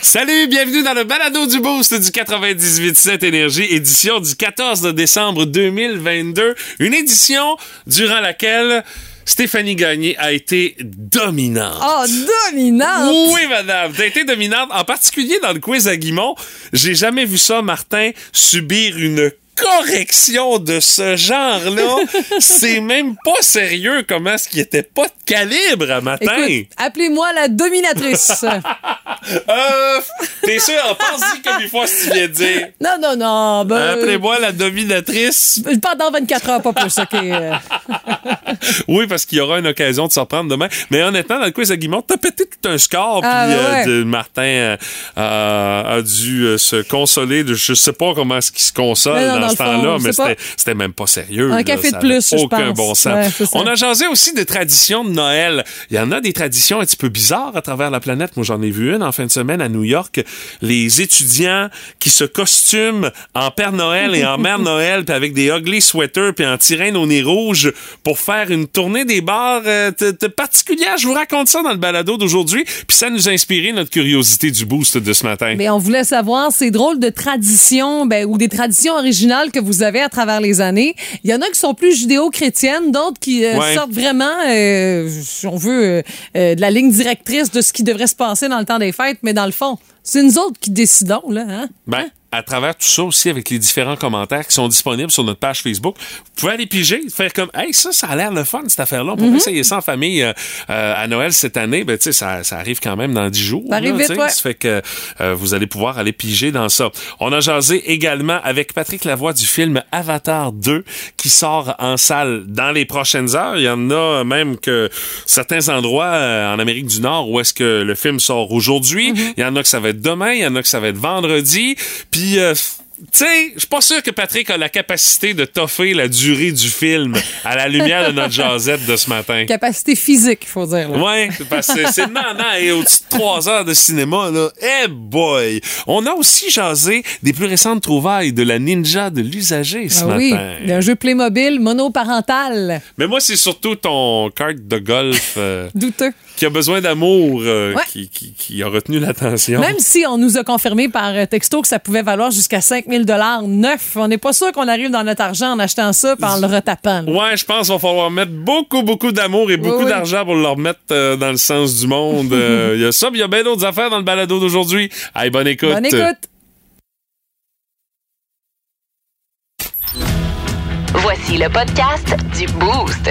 Salut, bienvenue dans le balado du boost du 98.7 Énergie, édition du 14 décembre 2022. Une édition durant laquelle Stéphanie Gagné a été dominante. Oh, dominante! Oui, madame. T'as été dominante, en particulier dans le quiz à Guimont. J'ai jamais vu ça, Martin, subir une correction de ce genre-là. c'est même pas sérieux comment est-ce qu'il était pas de calibre à matin. Appelez-moi la dominatrice. euh, t'es sûr, pense-y comme il faut ce viens de dire. Non, non, non. Ben, Appelez-moi la dominatrice. Pendant 24 heures, pas plus, OK. oui, parce qu'il y aura une occasion de s'en prendre demain. Mais honnêtement, dans le quiz à Guimont, t'as pété tout un score, Ah, puis ouais. euh, de- Martin euh, a dû euh, se consoler. De, je sais pas comment est-ce qu'il se console Mais non, dans, dans ce temps-là, mais c'était même pas sérieux. Un café de plus, Aucun bon sens. On a jasé aussi des traditions de Noël. Il y en a des traditions un petit peu bizarres à travers la planète. Moi, j'en ai vu une en fin de semaine à New York. Les étudiants qui se costument en Père Noël et en Mère Noël, puis avec des ugly sweaters, puis en tirant au nez rouge pour faire une tournée des bars euh, particulière. Je vous raconte ça dans le balado d'aujourd'hui. Puis ça nous a inspiré notre curiosité du boost de ce matin. Mais on voulait savoir ces drôles de traditions ben, ou des traditions originales que vous avez à travers les années. Il y en a qui sont plus judéo-chrétiennes, d'autres qui euh, Ouais. sortent vraiment, euh, si on veut, euh, euh, de la ligne directrice de ce qui devrait se passer dans le temps des fêtes. Mais dans le fond, c'est nous autres qui décidons, là. Hein? Ben, à travers tout ça aussi, avec les différents commentaires qui sont disponibles sur notre page Facebook, vous pouvez aller piger, faire comme, hey, ça, ça a l'air le fun, cette affaire-là. On Mhm. pourrait essayer ça en famille euh, euh, à Noël cette année. Ben, tu sais, ça, ça arrive quand même dans 10 jours. Ça arrive là, vite, ouais. Ça fait que euh, vous allez pouvoir aller piger dans ça. On a jasé également avec Patrick Lavoie du film Avatar 2 qui sort en salle dans les prochaines heures. Il y en a même que certains endroits euh, en Amérique du Nord où est-ce que le film sort aujourd'hui. Mhm. Il y en a que ça va être demain, il y en a que ça va être vendredi. Puis euh, tu sais, je suis pas sûr que Patrick a la capacité de toffer la durée du film à la lumière de notre jasette de ce matin. Capacité physique, il faut dire. Ouais, parce que c'est non, et au-dessus de trois heures de cinéma, là. Eh boy! On a aussi jasé des plus récentes trouvailles de la ninja de l'usager ce Ah oui, matin. un jeu Playmobil monoparental. Mais moi, c'est surtout ton kart de golf euh, Douteux. Qui a besoin d'amour euh, Ouais. qui, qui- qui a retenu l'attention. Même si on nous a confirmé par euh, texto que ça pouvait valoir jusqu'à 5000 dollars neuf, on n'est pas sûr qu'on arrive dans notre argent en achetant ça et en le retapant. là. Ouais, je pense qu'il va falloir mettre beaucoup, beaucoup d'amour et beaucoup oui. d'argent pour le remettre euh, dans le sens du monde. Euh, Il y a ça, mais il y a bien d'autres affaires dans le balado d'aujourd'hui. Allez, bonne écoute. Bonne écoute. Voici le podcast du Boost.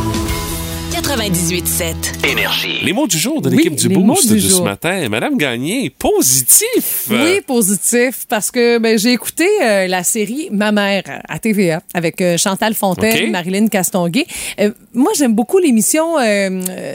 98.7. Énergie. Les mots du jour de Oui, l'équipe du les mots Boost du de ce matin. Madame Gagné, positif. Oui, positif, parce que ben, j'ai écouté euh, la série Ma mère à TVA avec euh, Chantal Fontaine, OK. Marilyn Castonguay. Euh, moi, j'aime beaucoup l'émission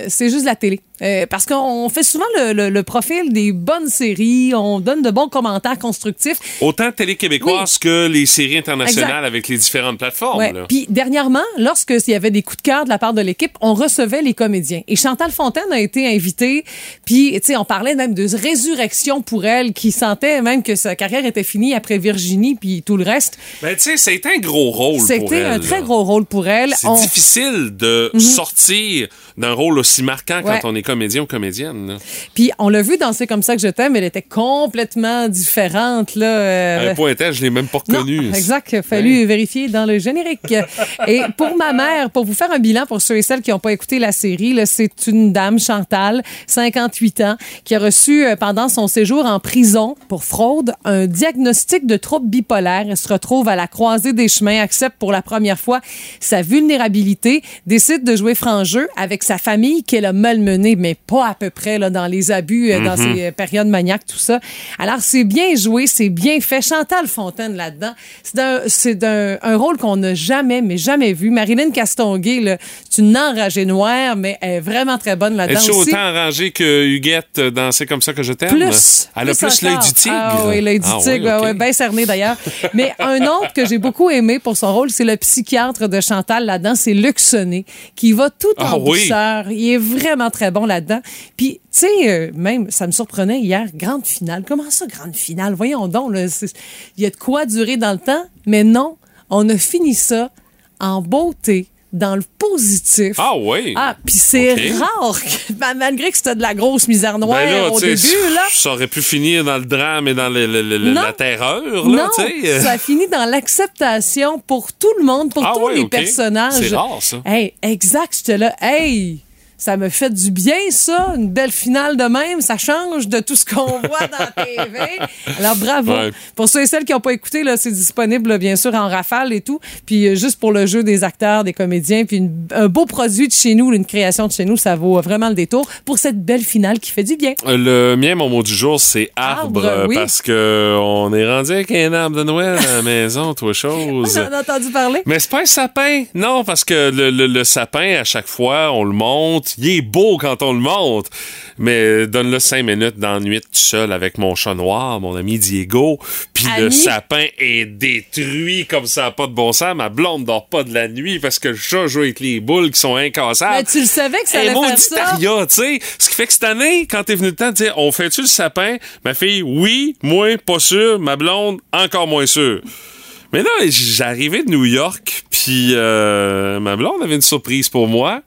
C'est juste la télé. Euh, parce qu'on fait souvent le, le- le profil des bonnes séries, on donne de bons commentaires constructifs. Autant télé québécoise que les séries internationales Exact. avec les différentes plateformes. Puis dernièrement, lorsqu'il y avait des coups de cœur de la part de l'équipe, on recevait les comédiens. Et Chantal Fontaine a été invitée. Puis, tu sais, on parlait même de résurrection pour elle, qui sentait même que sa carrière était finie après Virginie, puis tout le reste. Ben, tu sais, c'était un gros rôle pour C'était un très gros rôle pour elle. C'est On- difficile de sortir d'un rôle aussi marquant Ouais. quand on est comédien ou comédienne. là. Puis on l'a vu dans C'est comme ça que je t'aime, elle était complètement différente là. euh, À un point tel, je l'ai même pas Non, reconnu. exact. Il a fallu vérifier dans le générique. Et pour ma mère, pour vous faire un bilan pour ceux et celles qui n'ont pas écouté la série, c'est une dame, Chantal, 58 ans, qui a reçu euh, pendant son séjour en prison pour fraude un diagnostic de trouble bipolaire. Elle se retrouve à la croisée des chemins, accepte pour la première fois sa vulnérabilité, décide de jouer franc jeu avec sa famille qu'elle a malmenée, mais pas à peu près là, dans les abus, euh, dans ses euh, périodes maniaques, tout ça. Alors, c'est bien joué, c'est bien fait. Chantal Fontaine là-dedans, c'est d'un un rôle qu'on n'a jamais, mais jamais vu. Marilyn Castonguay, c'est une enragée noire, mais elle est vraiment très bonne là-dedans Est-ce aussi. autant rangée que Huguette dans C'est comme ça que je t'aime? Plus. Elle a plus l'œil du tigre? Ah oui, l'œil du Ah tigre, ouais, ouais, bien cerné d'ailleurs. Mais un autre que j'ai beaucoup aimé pour son rôle, c'est le psychiatre de Chantal là-dedans, c'est Luc Sonnet, qui va tout en Ah oui. douceur. Il est vraiment très bon là-dedans. Puis, tu sais, euh, même, ça me surprenait hier, grande finale. Comment ça, grande finale? Voyons donc, il y a de quoi durer dans le temps, mais non, on a fini ça en beauté dans le positif. Ah oui. Ah, puis c'est rare, que- ben, malgré que c'était de la grosse misère noire Ben là, au début, là. Ça aurait pu finir dans le drame et dans le- le- le- Non. la terreur, là, Non, tu sais. ça a fini dans l'acceptation pour tout le monde, pour Ah tous les personnages. C'est rare, ça. Hey, exact, j'étais là. Hey, ça me fait du bien, ça. Une belle finale de même. Ça change de tout ce qu'on voit dans la TV. Alors, bravo. Ouais. Pour ceux et celles qui n'ont pas écouté, là, c'est disponible, là, bien sûr, en rafale et tout. Puis, euh, juste pour le jeu des acteurs, des comédiens, puis une- un beau produit de chez nous, une création de chez nous, ça vaut vraiment le détour pour cette belle finale qui fait du bien. Euh, Le mien, mon mot du jour, c'est arbre, Arbre, oui. parce que on est rendu avec un arbre de Noël à la maison, toi chose. On en a entendu parler. Mais c'est pas un sapin, non, parce que le, le- le sapin, à chaque fois, on le monte. Il est beau quand on le monte. Mais donne-le cinq minutes dans la nuit tout seul avec mon chat noir, mon ami Diego. Puis le sapin est détruit comme ça, pas de bon sens. Ma blonde dort pas de la nuit parce que le chat joue avec les boules qui sont incassables. Mais tu le savais que ça allait faire ça? tu sais. Ce qui fait que cette année, quand t'es venu le temps de dire, on fait-tu le sapin? Ma fille, oui, moi, pas sûr. Ma blonde, encore moins sûr. Mais là, j'arrivais de New York, puis euh, ma blonde avait une surprise pour moi.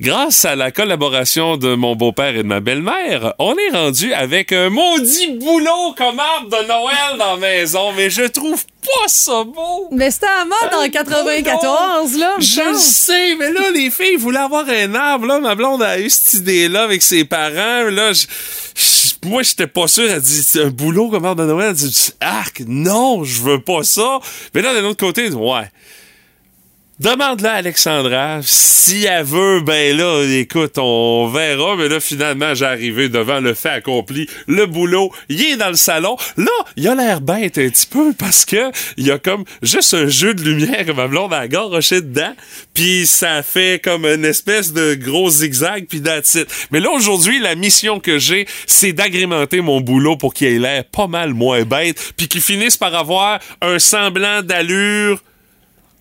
Grâce à la collaboration de mon beau-père et de ma belle-mère, on est rendu avec un maudit boulot comme arbre de Noël dans la maison, mais je trouve pas ça beau. Mais c'était à mode en 94, là. me Je sais, mais là, les filles voulaient avoir un arbre. Là, ma blonde a eu cette idée-là avec ses parents. Là, je- je- moi, j'étais pas sûr. Elle dit, c'est un boulot comme de Noël? Elle dit, arc, non, je veux pas ça. Mais là, d'un autre côté, elle dit, ouais. Demande-la à Alexandra. Si elle veut, ben là, écoute, on verra. Mais là, finalement, j'ai arrivé devant le fait accompli. Le boulot, il est dans le salon. Là, il a l'air bête un petit peu parce que il y a comme juste un jeu de lumière que ma blonde a garoché dedans. Puis ça fait comme une espèce de gros zigzag, puis it. Mais là, aujourd'hui, la mission que j'ai, c'est d'agrémenter mon boulot pour qu'il ait l'air pas mal moins bête, puis qu'il finisse par avoir un semblant d'allure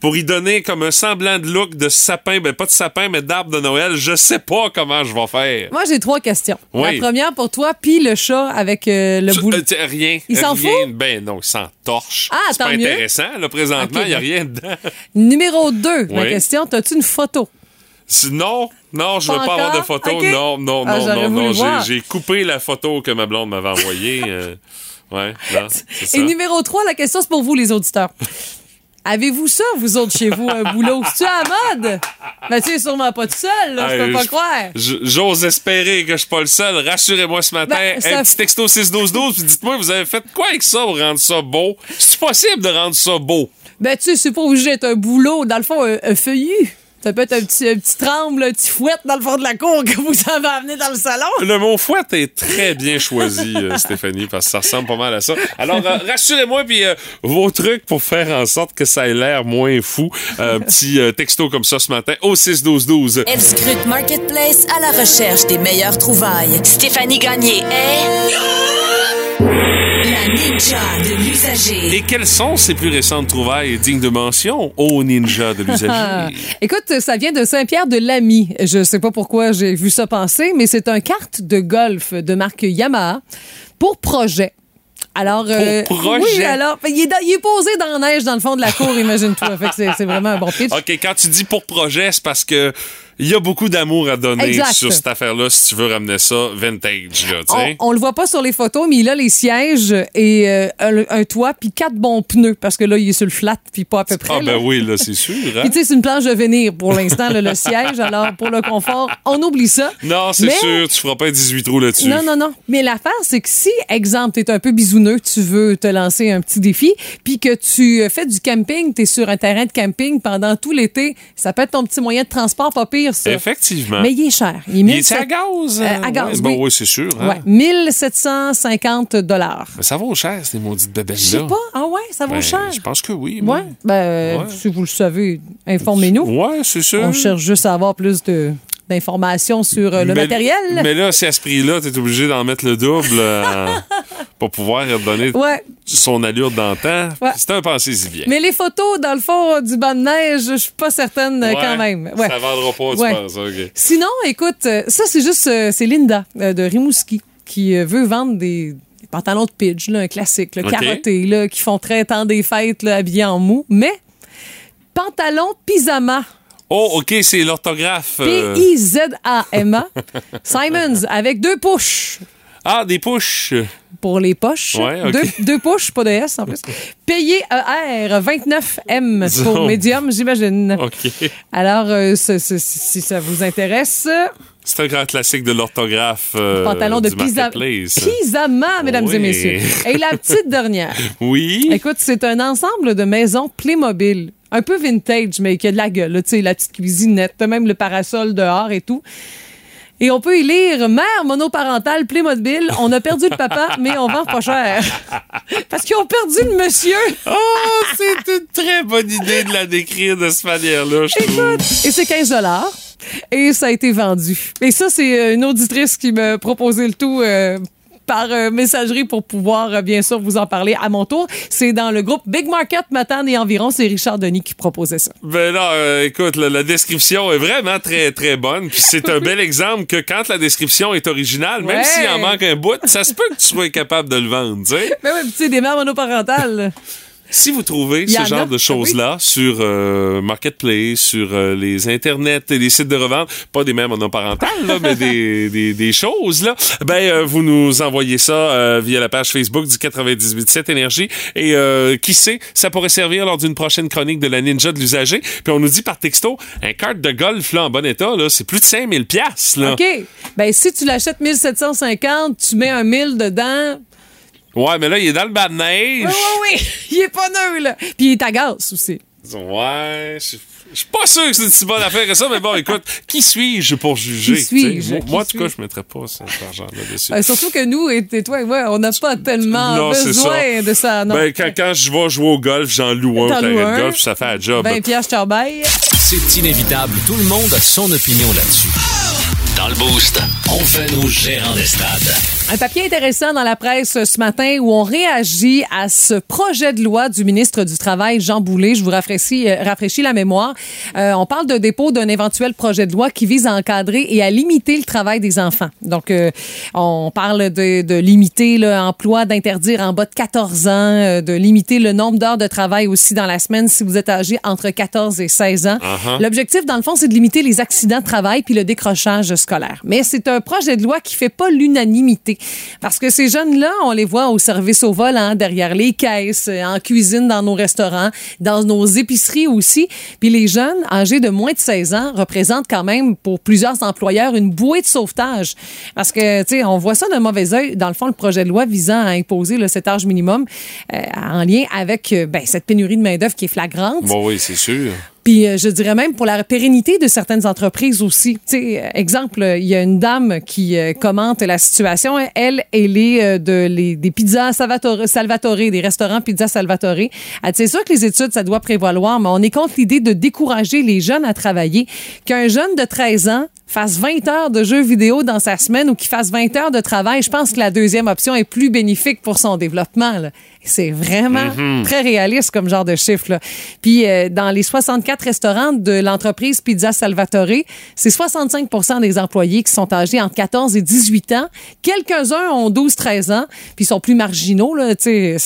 pour y donner comme un semblant de look de sapin, ben pas de sapin, mais d'arbre de Noël. Je sais pas comment je vais faire. Moi, j'ai trois questions. Oui. La première pour toi, puis le chat avec euh, le boulot. euh, rien. Il s'en fout? Ben non, il s'en torche. Ah, c'est pas mieux. intéressant. Là, présentement, il Ok, y a rien dedans. Numéro 2, ma Oui. question, as-tu une photo? Non, non, je veux Pas avoir de photo. Non, non, Ah, non, non, non. J'ai- coupé la photo que ma blonde m'avait envoyée. euh, ouais, non, ça. Et numéro 3, la question, c'est pour vous, les auditeurs. Avez-vous ça, vous autres, chez vous, un boulot? C'est-tu à la mode? Mais tu es sûrement pas tout seul, là, je peux pas croire. J'ose espérer que je suis pas le seul. Rassurez-moi ce matin. Ben, ça un petit texto 61212 puis dites-moi, vous avez fait quoi avec ça pour rendre ça beau? C'est possible de rendre ça beau? Ben, tu sais, c'est pas obligé d'être un boulot. Dans le fond, un, un feuillu. Ça peut être un petit, un petit tremble, un petit fouette dans le fond de la cour que vous avez amené dans le salon. Le mot fouette est très bien choisi, euh, Stéphanie, parce que ça ressemble pas mal à ça. Alors, euh, rassurez-moi, puis euh, vos trucs pour faire en sorte que ça ait l'air moins fou. Un petit euh, texto comme ça ce matin au 61212. Elle scrute Marketplace à la recherche des meilleures trouvailles. Stéphanie Gagné est ninja de l'usager. Et quelles sont ces plus récentes trouvailles dignes de mention au ninja de l'usager? Écoute, ça vient de Saint-Pierre-de-Lamy. Je sais pas pourquoi j'ai vu ça passer, mais c'est un kart de golf de marque Yamaha pour projet. Alors, euh, projet? oui, alors, il est, dans- il est posé dans la neige dans le fond de la cour, imagine-toi. Fait que c'est, c'est vraiment un bon pitch. OK, quand tu dis pour projet, c'est parce que il y a beaucoup d'amour à donner Exact. sur cette affaire-là si tu veux ramener ça vintage, là, tu On, on le voit pas sur les photos, mais il a les sièges et euh, un, un toit puis quatre bons pneus parce que là il est sur le flat puis pas à peu près. Ah là. ben oui, là, c'est sûr. hein? Puis tu sais c'est une planche de venir pour l'instant le siège. Alors pour le confort, on oublie ça. Non, c'est Mais- sûr, tu feras pas un 18 trous là-dessus. Non, non, non. Mais l'affaire, c'est que si, exemple, t'es un peu bisouneux, tu veux te lancer un petit défi, puis que tu euh, fais du camping, t'es sur un terrain de camping pendant tout l'été, ça peut être ton petit moyen de transport, pas pire, ça. Effectivement. Mais il est cher. Il est Il 1700 est à gaz? Euh, à gaz, Ouais, ben oui. c'est sûr. hein? Ouais, 1750 dollars. Mais ça vaut cher, ces maudites bébelles-là. Je sais pas. Ah ouais, ça vaut Ben, cher. Je pense que oui. moi. Ouais. Ben, euh, si vous le savez, informez-nous. Ouais, c'est sûr. On cherche juste à avoir plus de d'informations sur euh, le mais, matériel. Mais là, si à ce prix-là, t'es obligé d'en mettre le double euh, pour pouvoir redonner Ouais. son allure d'antan. Ouais. C'est un pensée-y bien. Mais les photos, dans le fond, du banc de neige, je suis pas certaine euh, Ouais, quand même. Ça vendra pas, tu penses. Sinon, écoute, euh, ça, c'est juste, euh, c'est Linda de Rimouski qui veut vendre des, pantalons de pidge, là, un classique, là, OK. carottés, là, qui font très temps des fêtes, là, habillés en mou. Mais, pantalon pyjama. Oh, OK, c'est l'orthographe. euh, P-I-Z-A-M-A. Simons, avec deux push Ah, des push. pour les poches. Ouais, deux, deux pas de S en plus. Payé ER, 29M pour médium, j'imagine. OK. Alors, euh, ce- ce- si ça vous intéresse, C'est un grand classique de l'orthographe. euh, pantalon de du pisa- marketplace. pyjama, mesdames Oui. et messieurs. Et la petite dernière. Oui. Écoute, c'est un ensemble de maisons Playmobil. Un peu vintage, mais qui a de la gueule. Tu sais, la petite cuisinette, même le parasol dehors et tout. Et on peut y lire Mère monoparentale Playmobil, on a perdu le papa, mais on vend pas cher. Parce qu'ils ont perdu le monsieur. Oh, c'est une très bonne idée de la décrire de cette manière-là, je. Écoute, et c'est 15 Et ça a été vendu. Et ça, c'est euh, une auditrice qui m'a proposé le tout. euh, par euh, messagerie pour pouvoir euh, bien sûr vous en parler à mon tour. C'est dans le groupe Big Market Matane et environ. C'est Richard Denis qui proposait ça. Ben là, euh, écoute, la, la description est vraiment très, très bonne. Puis c'est un bel exemple que quand la description est originale, même Ouais. s'il en manque un bout, ça se peut que tu sois capable de le vendre, tu sais. Mais ouais, tu sais, des mères monoparentales. Si vous trouvez ce en genre de choses-là sur euh, Marketplace, sur euh, les internets et les sites de revente, pas des mères monoparentales, là, mais des, des, des choses, là, ben euh, vous nous envoyez ça euh, via la page Facebook du 98.7 Énergie. Et euh, qui sait, ça pourrait servir lors d'une prochaine chronique de la Ninja de l'usager. Puis on nous dit par texto, un carte de golf là, en bon état, là, c'est plus de 5000 pièces là. OK. Ben, si tu l'achètes 1750, tu mets un 1000 dedans. Ouais, mais là, il est dans le bas de neige. Oui, oui, oui. Il est pas neuf, là. Puis il est à gaz aussi. Ouais, je je suis pas sûr que c'est une si bonne affaire que ça, mais bon, écoute, qui suis-je pour juger? Qui suis-je? Moi, Qui moi, en tout cas, je mettrais pas cet argent-là dessus. Euh, surtout que nous, et, et toi et moi, on n'a pas tellement Non, besoin de ça. Non. Ben, quand, quand je vais jouer au golf, j'en loue un T'en terrain loues de un. golf, ça fait un job. Ben, Pierre Charbaille. C'est inévitable, tout le monde a son opinion là-dessus. Dans le boost, on fait nos gérants des stades. Un papier intéressant dans la presse ce matin où on réagit à ce projet de loi du ministre du Travail, Jean Boulet. Je vous rafraîchis, euh, rafraîchis la mémoire. Euh, on parle de dépôt d'un éventuel projet de loi qui vise à encadrer et à limiter le travail des enfants. Donc, euh, on parle de, de limiter l'emploi, d'interdire en bas de 14 ans, euh, de limiter le nombre d'heures de travail aussi dans la semaine si vous êtes âgé entre 14 et 16 ans. Uh-huh. L'objectif, dans le fond, c'est de limiter les accidents de travail puis le décrochage scolaire. Mais c'est un projet de loi qui fait pas l'unanimité. Parce que ces jeunes-là, on les voit au service au volant, derrière les caisses, euh, en cuisine dans nos restaurants, dans nos épiceries aussi. Puis les jeunes âgés de moins de 16 ans représentent quand même pour plusieurs employeurs une bouée de sauvetage. Parce que, tu sais, on voit ça d'un mauvais œil. Dans le fond, le projet de loi visant à imposer là, cet âge minimum euh, en lien avec euh, ben, cette pénurie de main-d'œuvre qui est flagrante. Bon, oui, c'est sûr. Puis euh, je dirais même pour la pérennité de certaines entreprises aussi. Sais, euh, exemple, il y a une dame qui euh, commente la situation. Elle, elle est de les, des pizzas Salvatore, Salvatore, des restaurants Pizza Salvatore. C'est sûr que les études, ça doit prévaloir, mais on est contre l'idée de décourager les jeunes à travailler. Qu'un jeune de 13 ans fasse 20 heures de jeux vidéo dans sa semaine ou qu'il fasse 20 heures de travail, je pense que la deuxième option est plus bénéfique pour son développement. là. C'est vraiment très réaliste comme genre de chiffre. Là. Puis euh, dans les 64 restaurants de l'entreprise Pizza Salvatore, c'est 65% des employés qui sont âgés entre 14 et 18 ans. Quelques-uns ont 12-13 ans, puis ils sont plus marginaux. C'est-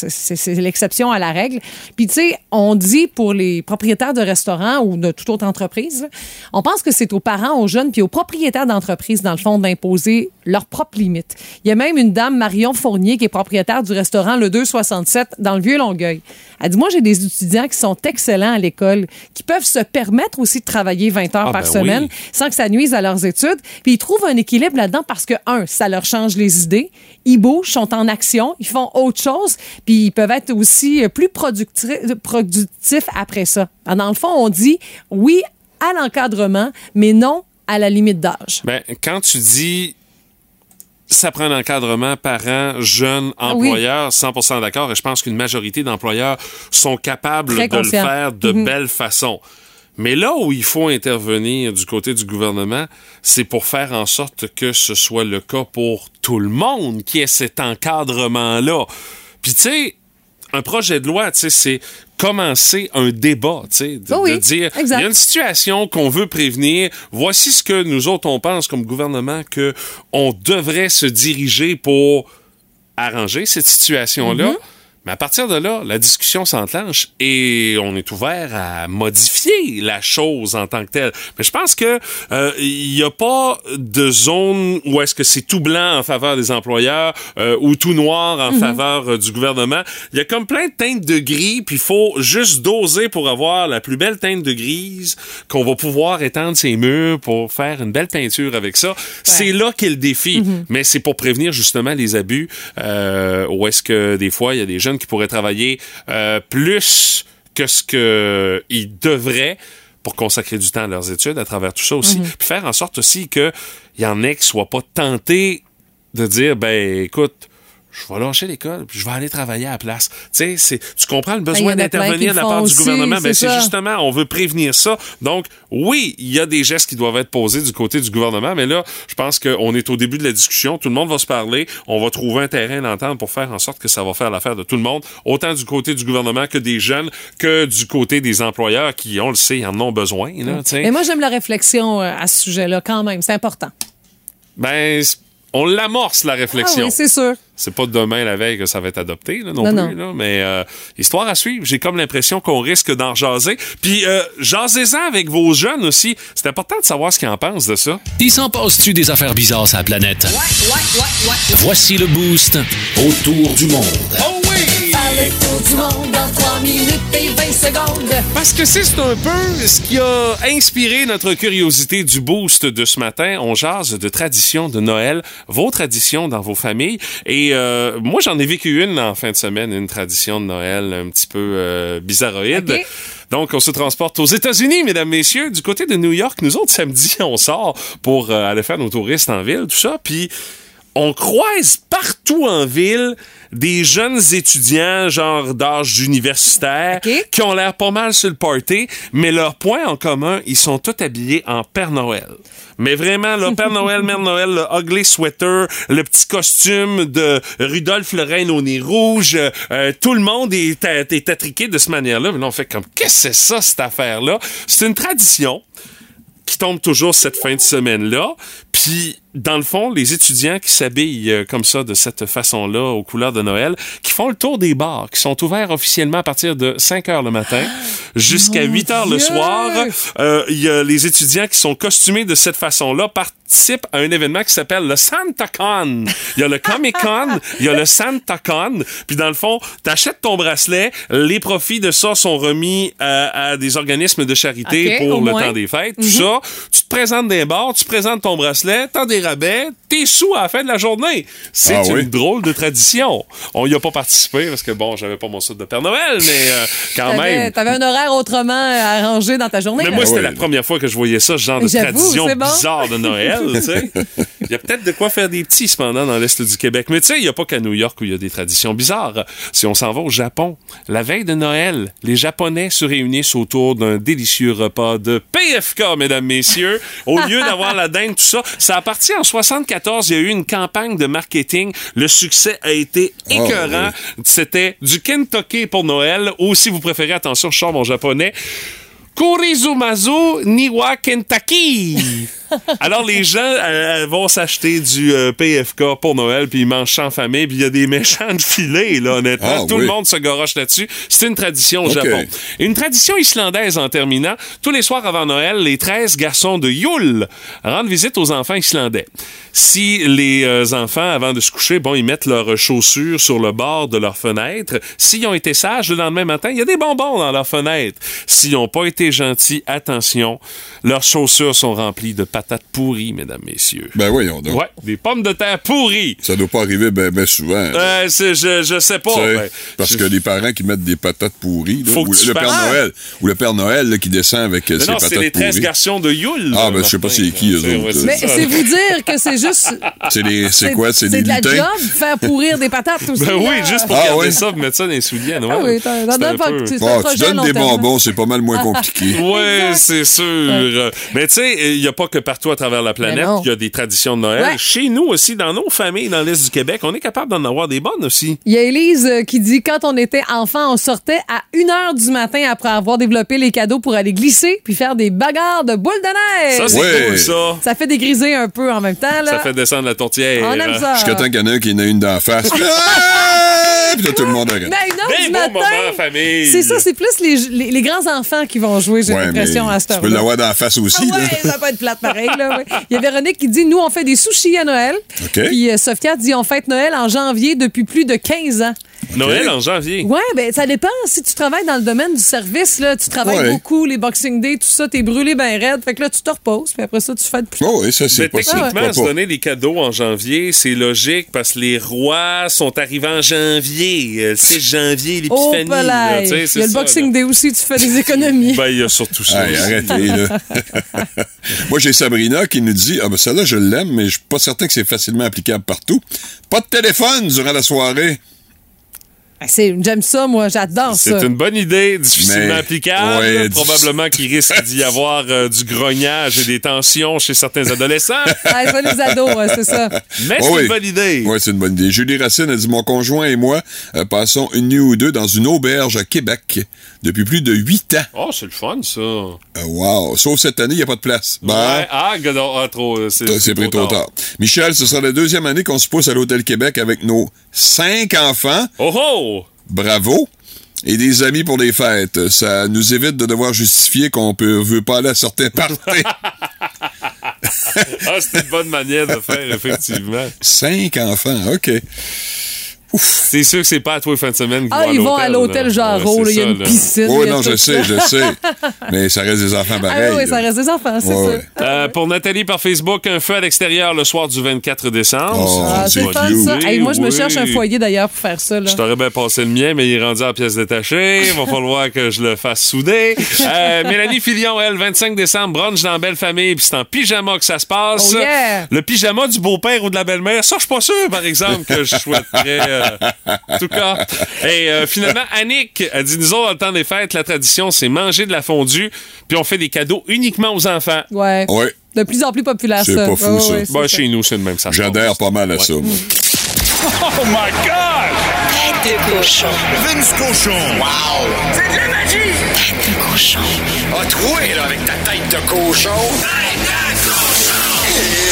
l'exception à la règle. Puis tu sais, on dit pour les propriétaires de restaurants ou de toute autre entreprise, là, on pense que c'est aux parents, aux jeunes, puis aux propriétaires d'entreprise, dans le fond, d'imposer leurs propres limites. Il y a même une dame, Marion Fournier, qui est propriétaire du restaurant Le 267 dans le Vieux-Longueuil. Elle dit, moi, j'ai des étudiants qui sont excellents à l'école, qui peuvent se permettre aussi de travailler 20 heures Ah, par ben semaine oui. sans que ça nuise à leurs études. Puis ils trouvent un équilibre là-dedans parce que, un, ça leur change les idées, ils bougent, sont en action, ils font autre chose, puis ils peuvent être aussi euh, plus producti- productifs après ça. Alors, Dans le fond, on dit oui à l'encadrement, mais non à la limite d'âge. Ben, quand tu dis ça prend un encadrement parents, jeunes, Ah employeurs, 100% d'accord, et je pense qu'une majorité d'employeurs sont capables Très de le faire de Mhm. belle façon. Mais là où il faut intervenir du côté du gouvernement, c'est pour faire en sorte que ce soit le cas pour tout le monde qui ait cet encadrement-là. Puis tu sais, un projet de loi, c'est commencer un débat, de, Oh oui, de dire, il y a une situation qu'on veut prévenir, voici ce que nous autres on pense comme gouvernement que on devrait se diriger pour arranger cette situation-là. Mm-hmm. Mais à partir de là, la discussion s'enclenche et on est ouvert à modifier la chose en tant que telle. Mais je pense que euh, il n'y a pas de zone où est-ce que c'est tout blanc en faveur des employeurs euh, ou tout noir en faveur euh, du gouvernement. Il y a comme plein de teintes de gris, puis il faut juste doser pour avoir la plus belle teinte de grise qu'on va pouvoir étendre ses murs pour faire une belle peinture avec ça. C'est là qu'est le défi. Mais c'est pour prévenir justement les abus euh, où est-ce que des fois il y a des jeunes qui pourraient travailler euh, plus que ce qu'ils devraient pour consacrer du temps à leurs études à travers tout ça aussi. Puis faire en sorte aussi qu'il y en ait qui soient pas tentés de dire, ben écoute, je vais lâcher l'école, puis je vais aller travailler à la place. Tu sais, tu comprends le Ben, besoin d'intervenir de la part du gouvernement. Ben, c'est justement, on veut prévenir ça. Donc, oui, il y a des gestes qui doivent être posés du côté du gouvernement, mais là, je pense qu'on est au début de la discussion. Tout le monde va se parler. On va trouver un terrain d'entente pour faire en sorte que ça va faire l'affaire de tout le monde, autant du côté du gouvernement que des jeunes, que du côté des employeurs qui, on le sait, en ont besoin. Là. Et moi, j'aime la réflexion euh, à ce sujet-là quand même. C'est important. Ben, on l'amorce, la Ah réflexion. oui, c'est sûr. C'est pas demain la veille que ça va être adopté là, non, Non, plus. non. Là, mais euh, histoire à suivre. J'ai comme l'impression qu'on risque d'en jaser. Puis euh, jasez-en avec vos jeunes aussi. C'est important de savoir ce qu'ils en pensent de ça. Il s'en passe-tu des affaires bizarres sur la planète? Voici le boost autour du monde. Oh oui! Parce que c'est un peu ce qui a inspiré notre curiosité du boost de ce matin. On jase de traditions de Noël, vos traditions dans vos familles. Et euh, moi, j'en ai vécu une en fin de semaine, une tradition de Noël un petit peu euh, bizarroïde. Donc, on se transporte aux États-Unis, mesdames, messieurs, du côté de New York. Nous autres, samedi, on sort pour euh, aller faire nos touristes en ville, tout ça. Puis, on croise partout en ville des jeunes étudiants, genre d'âge universitaire, qui ont l'air pas mal sur le party, mais leur point en commun, ils sont tous habillés en Père Noël. Mais vraiment, le Père Noël, Mère Noël, le ugly sweater, le petit costume de Rudolph le Reine au nez rouge, euh, euh, tout le monde est, est attriqué de cette manière-là. Mais là, on fait comme, qu'est-ce que c'est ça, cette affaire-là? C'est une tradition qui tombe toujours cette fin de semaine-là. Puis, dans le fond, les étudiants qui s'habillent euh, comme ça, de cette façon-là, aux couleurs de Noël, qui font le tour des bars, qui sont ouverts officiellement à partir de 5 heures le matin jusqu'à 8 heures le soir. Euh, Il y a les étudiants qui sont costumés de cette façon-là, participent à un événement qui s'appelle le Santa Con. Il y a le Comic Con, il y a le Santa Con. Puis dans le fond, t'achètes ton bracelet, les profits de ça sont remis à, à des organismes de charité pour le moins. temps des fêtes, tout ça. Tu te présentes des bars, tu présentes ton bracelet, t'as des rabais, t'es sous à la fin de la journée. C'est Ah une oui? drôle de tradition. On y a pas participé parce que bon, j'avais pas mon suit de Père Noël, mais euh, quand T'avais même. t'avais un horaire autrement arrangé dans ta journée. Mais là. moi, Ah c'était oui. la première fois que je voyais ça, ce genre de J'avoue, tradition bon. bizarre de Noël, tu sais. Il y a peut-être de quoi faire des petits, cependant, dans l'Est du Québec. Mais tu sais, il n'y a pas qu'à New York où il y a des traditions bizarres. Si on s'en va au Japon, la veille de Noël, les Japonais se réunissent autour d'un délicieux repas de PFK, mesdames, messieurs. Au lieu d'avoir la dinde, tout ça, ça a parti en 74. Il y a eu une campagne de marketing. Le succès a été écœurant. C'était du Kentucky pour Noël. Ou si vous préférez, attention, je sors mon japonais. Kurizumazu Niwa Kentucky. Alors les gens euh, vont s'acheter du euh, PFK pour Noël puis ils mangent en famille puis il y a des méchants de filets là honnêtement. Ah, tout oui. le monde se goroche là-dessus. C'est une tradition au. Japon. Une tradition islandaise en terminant. Tous les soirs avant Noël les 13 garçons de Yule rendent visite aux enfants islandais. Si les euh, enfants avant de se coucher bon ils mettent leurs chaussures sur le bord de leur fenêtre s'ils ont été sages le lendemain matin il y a des bonbons dans leur fenêtre s'ils n'ont pas été gentils attention leurs chaussures sont remplies de patates pourries mesdames messieurs Ben voyons donc. Ouais, des pommes de terre pourries. Ça doit pas arriver ben, ben souvent. Euh, c'est- je, je sais pas. Ben, parce je- que les parents qui mettent des patates pourries, là, Faut que ou tu le Père Noël, ou le Père Noël là, qui descend avec euh, Mais ses non, c'est patates les 13 pourries. garçons de Yule. Ah, ben, je sais pas c'est qui, eux C'est- autres. c'est Mais c'est vous dire que c'est juste. C'est des- c'est quoi? C'est des de la job, faire pourrir des patates aussi. Ben oui, juste pour Ah, garder ça, pour mettre ça dans les souliers. Ah oui, C'est que tu- donnes des bonbons, c'est pas mal moins compliqué. Oui, c'est sûr. Mais tu sais, il n'y a pas que partout à travers la planète Ben qu'il y a des traditions de Noël. Ouais. Chez nous aussi, dans nos familles, dans l'Est du Québec, on est capable d'en avoir des bonnes aussi. Il y a Élise euh, qui dit quand on était enfant, on sortait à 1h du matin après avoir développé les cadeaux pour aller glisser puis faire des bagarres de boules de neige. Ça, c'est Ouais. cool, ça. Ça fait dégriser un peu en même temps. Là. Ça fait descendre la tourtière. On aime ça. Jusqu'à temps qu'il y en a un qui en a une d'en face. Puis là, tout le monde arrête. Mais à une heure Des du bons matin, moments en famille. C'est ça, c'est plus les, les, les grands-enfants qui vont jouer, j'ai Ouais, l'impression, à cette tu heure peux l'avoir dans la face aussi. Ah là. ouais, ça va pas être plate pareil. Là, ouais. Il y a Véronique qui dit Nous, on fait des sushis à Noël. OK. Puis euh, Sophia dit On fête Noël en janvier depuis plus de 15 ans. Noël en janvier. Ouais, ben ça dépend. Si tu travailles dans le domaine du service, là, tu travailles Ouais. beaucoup, les Boxing Day, tout ça, t'es brûlé ben raide. Fait que là, tu te reposes, puis après ça, tu fais de plus. Oh, oui, ça, c'est possible. techniquement, se donner des cadeaux en janvier, c'est logique parce que les rois sont arrivés en janvier. Euh, Le 6 janvier, Oh, l'épiphanie. là, tu sais, Il y a le Boxing là. Day aussi, tu fais des économies. Ben, il y a surtout ça. Hey, arrêtez, là. Moi, j'ai Sabrina qui nous dit Ah, ben, celle-là, je l'aime, mais je suis pas certain que c'est facilement applicable partout. Pas de téléphone durant la soirée. Ah, c'est- J'aime ça, moi, j'adore ça. C'est une bonne idée, difficilement Mais, applicable. ouais, Probablement qu'il risque d'y avoir euh, du grognage et des tensions chez certains adolescents. Ouais, ça, les ados, ouais, c'est ça. Mais c'est une bonne idée. Oui, c'est une bonne idée. Julie Racine a dit Mon conjoint et moi euh, passons une nuit ou deux dans une auberge à Québec depuis plus de huit ans. Oh, c'est le fun, ça. Euh, wow. Sauf cette année, il n'y a pas de place. Ben, Ouais. Ah, godon, ah, trop. C'est C'est pris trop tard. Michel, ce sera la deuxième année qu'on se pousse à l'Hôtel Québec avec nos cinq enfants. Oh oh! Bravo! Et des amis pour les fêtes. Ça nous évite de devoir justifier qu'on peut, veut pas aller à certains parties. Ah, c'est une bonne manière de faire, effectivement. cinq enfants, OK. C'est sûr que c'est pas à toi fin de semaine Ah, ils vont à l'hôtel. Jarreau, il y a une piscine. Oui, non, je sais, je sais. Mais ça reste des enfants Ah pareils. oui, oui, ça reste des enfants, c'est ça. Euh, pour Nathalie par Facebook, un feu à l'extérieur le soir du 24 décembre. Oh, Ah, c'est ça. Hey, moi, je me cherche un foyer, d'ailleurs, pour faire ça. Je t'aurais bien passé le mien, mais il est rendu en pièces détachées. Il va falloir que je le fasse souder. Euh, Mélanie Filion, elle, 25 décembre, brunch dans Belle Famille, puis c'est en pyjama que ça se passe. Oh yeah! Le pyjama du beau-père ou de la belle-mère, ça, je suis pas sûr, par exemple, que je souhaiterais. Euh, en tout cas. Et euh, finalement, Annick a dit nous autres, dans le temps des fêtes, la tradition, c'est manger de la fondue, puis on fait des cadeaux uniquement aux enfants. Ouais. Ouais. De plus en plus populaire, C'est ça. pas fou, Ouais, ça. ouais, c'est ça. chez nous, c'est le même ça. J'adhère pas mal à ça. moi. Oh my God! Tête de cochon. Vince Cochon! Wow! C'est de la magie! Tête de cochon. A troué, là, avec ta tête de cochon! Tête de cochon!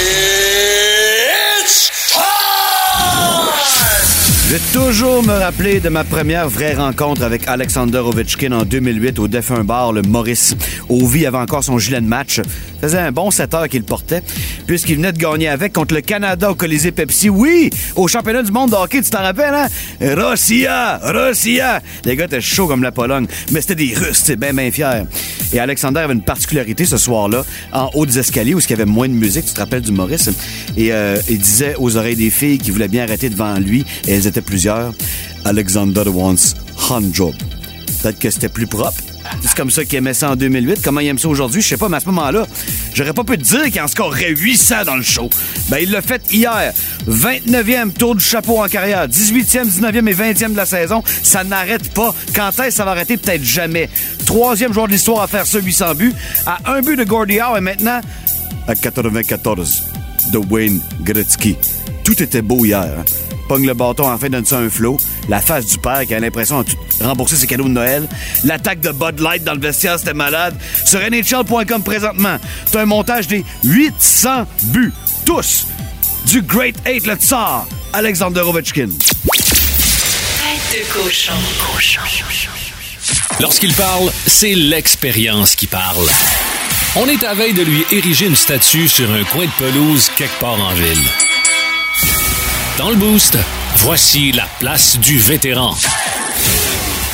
Je vais toujours me rappeler de ma première vraie rencontre avec Alexander Ovechkin en 2008 au défunt bar, le Maurice. Ovi avait encore son gilet de match. Faisait un bon 7 heures qu'il portait, puisqu'il venait de gagner avec contre le Canada au Colisée Pepsi. Oui, au championnat du monde de hockey, tu t'en rappelles, hein? Russia! Russia! Les gars étaient chauds comme la Pologne, mais c'était des Russes, c'est bien, bien fiers. Et Alexander avait une particularité ce soir-là, en haut des escaliers, où il y avait moins de musique, tu te rappelles du Maurice, et euh, il disait aux oreilles des filles qui voulaient bien arrêter devant lui, et elles étaient plusieurs, Alexander wants hand job. Peut-être que c'était plus propre. C'est comme ça qu'il aimait ça en 2008. Comment il aime ça aujourd'hui, je sais pas, mais à ce moment-là, j'aurais pas pu te dire qu'il en scorerait 800 dans le show. Ben, il l'a fait hier. 29e tour du chapeau en carrière. 18e, 19e et 20e de la saison. Ça n'arrête pas. Quand est-ce ça va arrêter? Peut-être jamais. Troisième joueur de l'histoire à faire ça, 800 buts. À un but de Gordie Howe et maintenant à 94 de Wayne Gretzky. Tout était beau hier. hein. Pogne le bâton, enfin donne ça un flot. La face du père qui a l'impression de rembourser ses cadeaux de Noël. L'attaque de Bud Light dans le vestiaire, c'était malade. Sur NHL.com présentement, t'as un montage des 800 buts. Tous du Great Eight, le tsar, Alexander Ovechkin. Tête de cochon. Cochon. Lorsqu'il parle, c'est l'expérience qui parle. On est à veille de lui ériger une statue sur un coin de pelouse quelque part en ville. Dans le boost, voici la place du vétéran.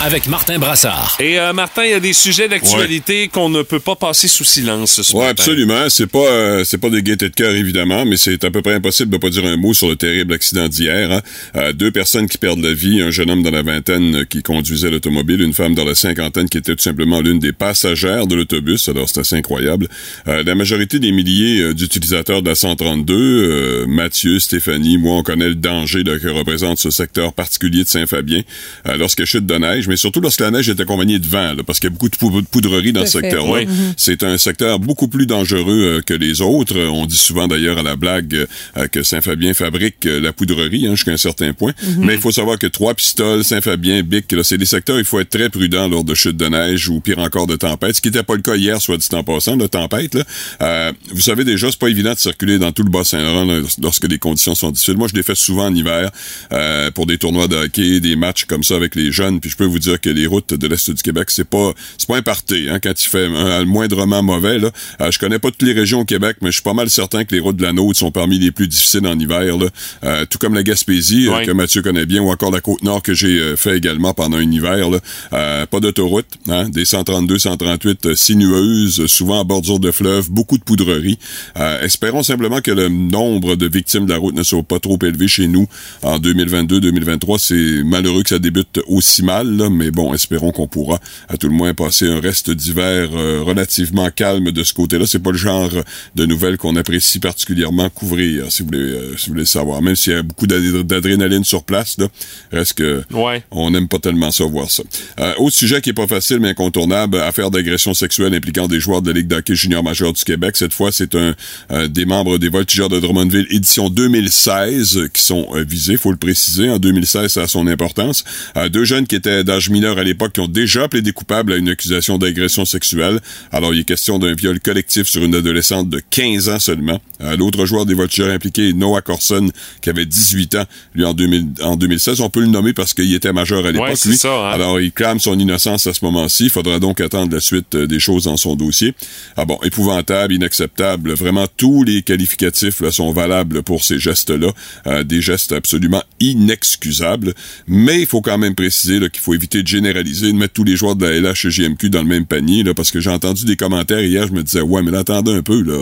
Avec Martin Brassard. Et euh, Martin, il y a des sujets d'actualité qu'on ne peut pas passer sous silence ce Oui, matin. absolument. C'est pas euh, c'est pas des gaietés de cœur évidemment, mais c'est à peu près impossible de pas dire un mot sur le terrible accident d'hier. hein. Euh, deux personnes qui perdent la vie, un jeune homme dans la vingtaine qui conduisait l'automobile, une femme dans la cinquantaine qui était tout simplement l'une des passagères de l'autobus. Alors c'est assez incroyable. Euh, la majorité des milliers euh, d'utilisateurs de la 132, euh, Mathieu, Stéphanie, moi on connaît le danger là, que représente ce secteur particulier de Saint-Fabien euh, lorsque chute de neige. Mais surtout lorsque la neige est accompagnée de vent, là, parce qu'il y a beaucoup de pou- de poudrerie dans Tout ce secteur-là. Oui. C'est un secteur beaucoup plus dangereux euh, que les autres. On dit souvent d'ailleurs à la blague euh, que Saint-Fabien fabrique euh, la poudrerie hein, jusqu'à un certain point. Mais il faut savoir que Trois-Pistoles, Saint-Fabien, Bic, là, c'est des secteurs où il faut être très prudent lors de chutes de neige ou pire encore de tempête, ce qui n'était pas le cas hier, soit dit en passant, de tempête. Là. Euh, vous savez déjà, c'est pas évident de circuler dans tout le Bas-Saint-Laurent lorsque les conditions sont difficiles. Moi, je l'ai fait souvent en hiver euh, pour des tournois de hockey, des matchs comme ça avec les jeunes. Puis je peux vous dire que les routes de l'Est du Québec, c'est pas c'est pas un party, hein, quand il fait un, moindrement mauvais. Là. Euh, je connais pas toutes les régions au Québec, mais je suis pas mal certain que les routes de la Nôtre sont parmi les plus difficiles en hiver. Là. Euh, tout comme la Gaspésie, euh, que Mathieu connaît bien, ou encore la Côte-Nord que j'ai fait également pendant un hiver. Là. Pas d'autoroute, hein, des 132, 138 euh, sinueuses, souvent en bordure de fleuve, beaucoup de poudrerie. Euh, espérons simplement que le nombre de victimes de la route ne soit pas trop élevé chez nous en 2022-2023. C'est malheureux que ça débute aussi mal, là, mais bon, espérons qu'on pourra à tout le moins passer un reste d'hiver euh, relativement calme de ce côté-là. C'est pas le genre de nouvelles qu'on apprécie particulièrement couvrir, si vous voulez, euh, si vous voulez le savoir. Même s'il y a beaucoup d'ad- d'adrénaline sur place, là, reste que Ouais. on n'aime pas tellement ça voir ça. Euh, autre sujet qui est pas facile mais incontournable, affaire d'agression sexuelle impliquant des joueurs de la Ligue d'hockey junior majeur du Québec. Cette fois, c'est un euh, des membres des Voltigeurs de Drummondville édition 2016 euh, qui sont euh, visés, faut le préciser. En 2016, ça a son importance. Euh, deux jeunes qui étaient d'âge mineur à l'époque qui ont déjà plaidé coupables à une accusation d'agression sexuelle. Alors, il est question d'un viol collectif sur une adolescente de 15 ans seulement. Euh, L'autre joueur des Voltigeurs impliqué est Noah Corson, qui avait 18 ans, lui, en, 2000, en 2016. On peut le nommer parce qu'il était majeur à l'époque, Ouais, c'est lui. ça, hein. Alors, il clame son innocence à ce moment-ci. Il faudra donc attendre la suite euh, des choses dans son dossier. Ah bon, épouvantable, inacceptable. Vraiment, tous les qualificatifs là, sont valables pour ces gestes-là. Euh, des gestes absolument inexcusables. Mais il faut quand même préciser qu'il faut éviter de généraliser, de mettre tous les joueurs de la LHJMQ dans le même panier, là, parce que j'ai entendu des commentaires hier, je me disais, ouais, mais attendez un peu, là.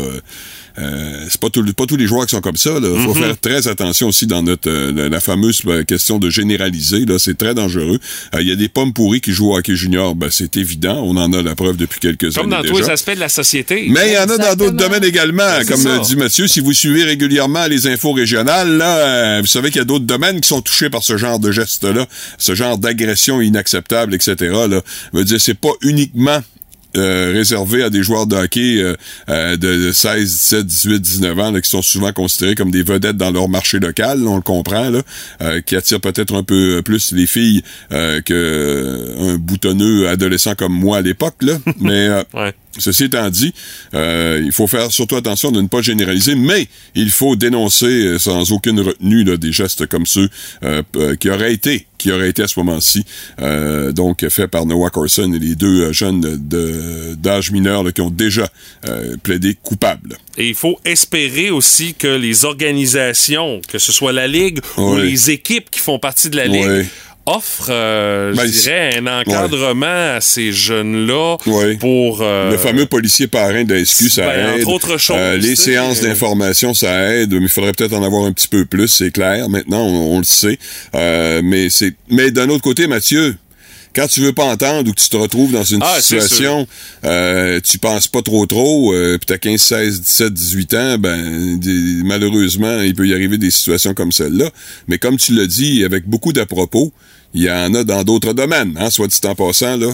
Euh, c'est pas, tout- pas tous les joueurs qui sont comme ça. Il faut Mm-hmm. faire très attention aussi dans notre euh, la, fameuse euh, question de généraliser. Là, c'est très dangereux. Euh, Il y a des pommes pourries qui jouent au hockey junior. Ben, c'est évident. On en a la preuve depuis quelques Comme années dans tous les aspects de la société. Mais il y en a dans d'autres domaines également. c'est Comme ça. dit Mathieu, si vous suivez régulièrement les infos régionales, là, euh, vous savez qu'il y a d'autres domaines qui sont touchés par ce genre de gestes-là, ce genre d'agression inacceptable, etc. Là, Je veux dire, c'est pas uniquement euh, réservé à des joueurs de hockey euh, euh, de 16, 17, 18, 19 ans là, qui sont souvent considérés comme des vedettes dans leur marché local, là, on le comprend, là, euh, qui attirent peut-être un peu plus les filles euh, que euh, un boutonneux adolescent comme moi à l'époque, là. Mais euh, Ouais. Ceci étant dit, euh, il faut faire surtout attention de ne pas généraliser, mais il faut dénoncer euh, sans aucune retenue là, des gestes comme ceux euh, euh, qui auraient été, qui auraient été à ce moment-ci, euh, donc fait par Noah Corson et les deux euh, jeunes de- d'âge mineur là, qui ont déjà euh, plaidé coupables. Et il faut espérer aussi que les organisations, que ce soit la Ligue ou les équipes qui font partie de la Ligue, Ouais. Offrent, euh, Ben, je dirais, un encadrement à ces jeunes-là Ouais. pour... euh, Le fameux policier parrain de la SQ, ça ben, aide. entre autres choses, Euh, les séances euh, d'information, ça aide, mais il faudrait peut-être en avoir un petit peu plus, c'est clair. Maintenant, on, on le sait. Euh, mais c'est, mais d'un autre côté, Mathieu, quand tu veux pas entendre ou que tu te retrouves dans une Ah, situation, euh, tu penses pas trop trop, euh, puis t'as 15, 16, 17, 18 ans, ben des- malheureusement, il peut y arriver des situations comme celle-là. Mais comme tu l'as dit, avec beaucoup d'à-propos, il y en a dans d'autres domaines, hein, soit dit en passant, là.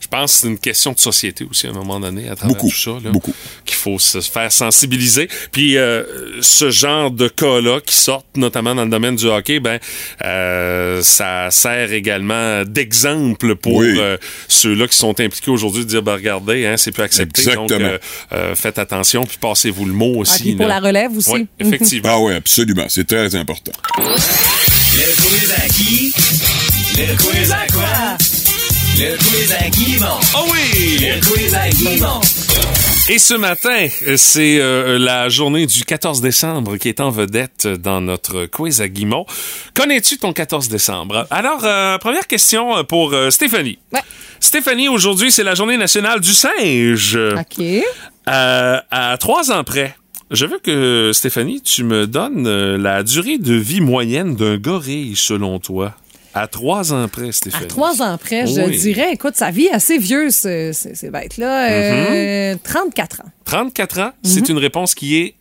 Je pense que c'est une question de société aussi à un moment donné à travers Beaucoup, tout ça. là, beaucoup. Qu'il faut se faire sensibiliser. Puis euh, ce genre de cas-là qui sortent notamment dans le domaine du hockey, ben euh, ça sert également d'exemple pour Oui. euh, ceux-là qui sont impliqués aujourd'hui de dire ben regardez, hein, c'est plus accepté. Donc Exactement. euh, euh, faites attention puis passez-vous le mot aussi. Ah, puis pour là. la relève aussi. Oui, effectivement. Ah oui, absolument. C'est très important. Le quiz à qui? Le quiz à quoi? Le quiz à Guimont. Oh oui! Le quiz à Guimont. Et ce matin, euh, c'est euh, la journée du 14 décembre qui est en vedette dans notre quiz à Guimont. Connais-tu ton 14 décembre? Alors, euh, première question pour euh, Stéphanie. Ouais. Stéphanie, aujourd'hui, c'est la journée nationale du singe. OK. Euh, à trois ans près, je veux que, Stéphanie, tu me donnes euh, la durée de vie moyenne d'un gorille, selon toi. À trois ans près, À Stéphanie. trois ans près, je dirais, écoute, sa vie est assez vieux, ce- ce- ces bêtes-là. Euh, Mm-hmm. 34 ans. 34 ans, c'est une réponse qui est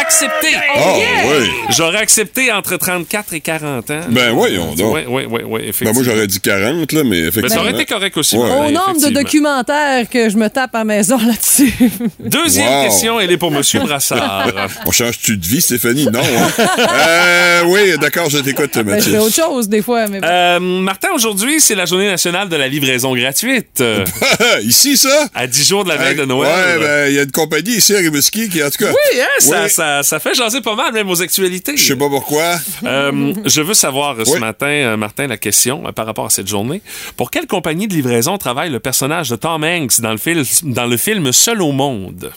accepté. Ah, oui. J'aurais accepté entre 34 et 40 ans. Ben, voyons donc. Oui, oui, oui, oui, Ben, moi, j'aurais dit 40, là, mais Mais effectivement. ça aurait été correct aussi. Ouais. Au nombre de documentaires que je me tape à la maison là-dessus. Deuxième Wow. question, elle est pour Monsieur Brassard. On change-tu de vie, Stéphanie? Non, hein? euh, oui, d'accord, je t'écoute, Ben, je Mathieu. fais autre chose des fois, mais bon. Euh, Martin, aujourd'hui, c'est la journée nationale de la livraison gratuite. Euh, Ici, ça? à 10 jours de la veille de Ouais, Noël. ben, il y a une compagnie ici à Rimouski qui, en tout cas. Oui, hein, ça, Oui. Ça, ça fait jaser pas mal, même aux actualités. Je sais pas pourquoi. Euh, je veux savoir ce matin, euh, Martin, la question euh, par rapport à cette journée. Pour quelle compagnie de livraison travaille le personnage de Tom Hanks dans le, dans le film Seul au monde?